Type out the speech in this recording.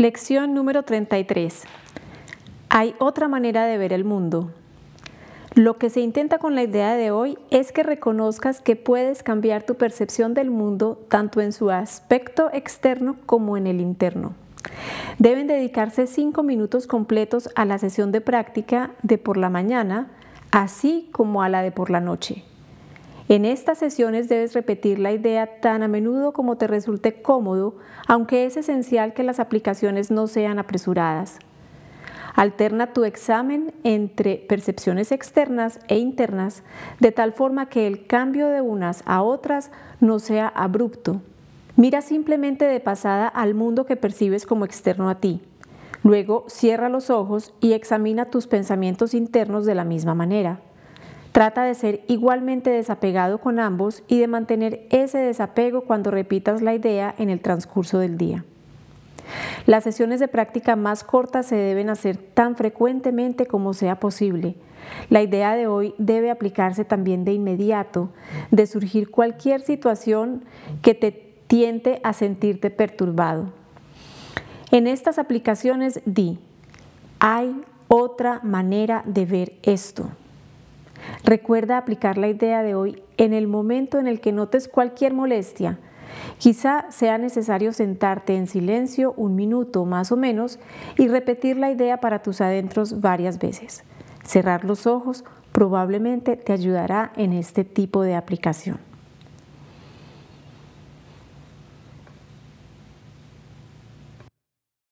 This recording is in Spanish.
Lección número 33. Hay otra manera de ver el mundo. Lo que se intenta con la idea de hoy es que reconozcas que puedes cambiar tu percepción del mundo tanto en su aspecto externo como en el interno. Deben dedicarse cinco minutos completos a la sesión de práctica de por la mañana, así como a la de por la noche. En estas sesiones debes repetir la idea tan a menudo como te resulte cómodo, aunque es esencial que las aplicaciones no sean apresuradas. Alterna tu examen entre percepciones externas e internas de tal forma que el cambio de unas a otras no sea abrupto. Mira simplemente de pasada al mundo que percibes como externo a ti. Luego cierra los ojos y examina tus pensamientos internos de la misma manera. Trata de ser igualmente desapegado con ambos y de mantener ese desapego cuando repitas la idea en el transcurso del día. Las sesiones de práctica más cortas se deben hacer tan frecuentemente como sea posible. La idea de hoy debe aplicarse también de inmediato, de surgir cualquier situación que te tiente a sentirte perturbado. En estas aplicaciones di, hay otra manera de ver esto. Recuerda aplicar la idea de hoy en el momento en el que notes cualquier molestia. Quizá sea necesario sentarte en silencio un minuto más o menos y repetir la idea para tus adentros varias veces. Cerrar los ojos probablemente te ayudará en este tipo de aplicación.